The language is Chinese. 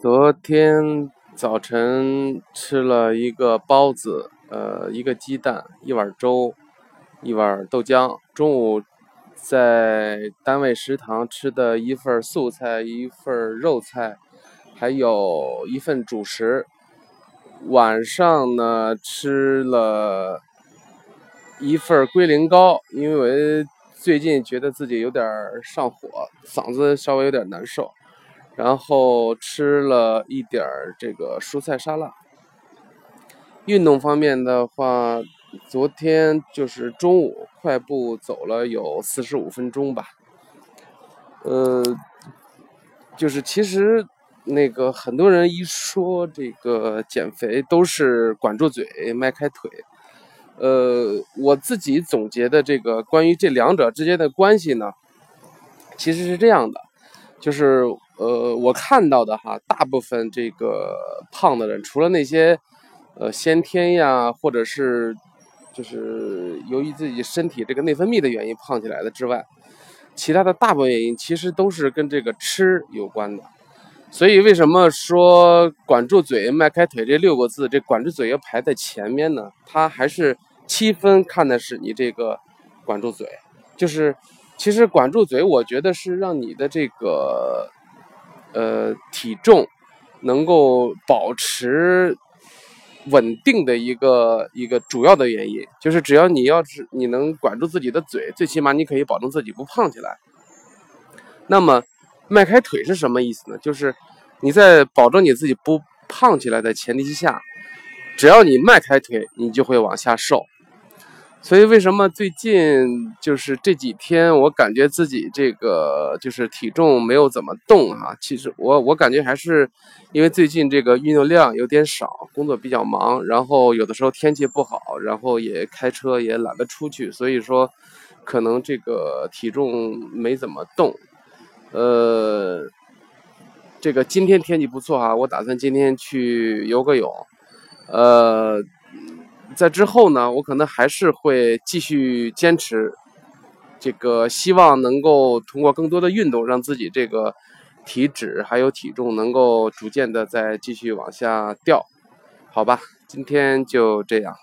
昨天早晨吃了一个包子，呃，一个鸡蛋，一碗粥，一碗豆浆。中午在单位食堂吃的一份素菜，一份肉菜，还有一份主食。晚上呢吃了一份龟苓膏，因为最近觉得自己有点上火，嗓子稍微有点难受。然后吃了一点儿这个蔬菜沙拉。运动方面的话，昨天就是中午快步走了有四十五分钟吧。呃，就是其实那个很多人一说这个减肥都是管住嘴迈开腿。呃，我自己总结的这个关于这两者之间的关系呢，其实是这样的，就是。呃，我看到的哈，大部分这个胖的人，除了那些呃先天呀，或者是就是由于自己身体这个内分泌的原因胖起来的之外，其他的大部分原因其实都是跟这个吃有关的。所以为什么说管住嘴、迈开腿这六个字，这管住嘴要排在前面呢？它还是七分看的是你这个管住嘴，就是其实管住嘴，我觉得是让你的这个。呃，体重能够保持稳定的一个一个主要的原因，就是只要你要是你能管住自己的嘴，最起码你可以保证自己不胖起来。那么迈开腿是什么意思呢？就是你在保证你自己不胖起来的前提下，只要你迈开腿，你就会往下瘦。所以为什么最近就是这几天，我感觉自己这个就是体重没有怎么动啊？其实我我感觉还是因为最近这个运动量有点少，工作比较忙，然后有的时候天气不好，然后也开车也懒得出去，所以说可能这个体重没怎么动。呃，这个今天天气不错哈，我打算今天去游个泳。呃。在之后呢，我可能还是会继续坚持，这个希望能够通过更多的运动，让自己这个体脂还有体重能够逐渐的再继续往下掉，好吧，今天就这样。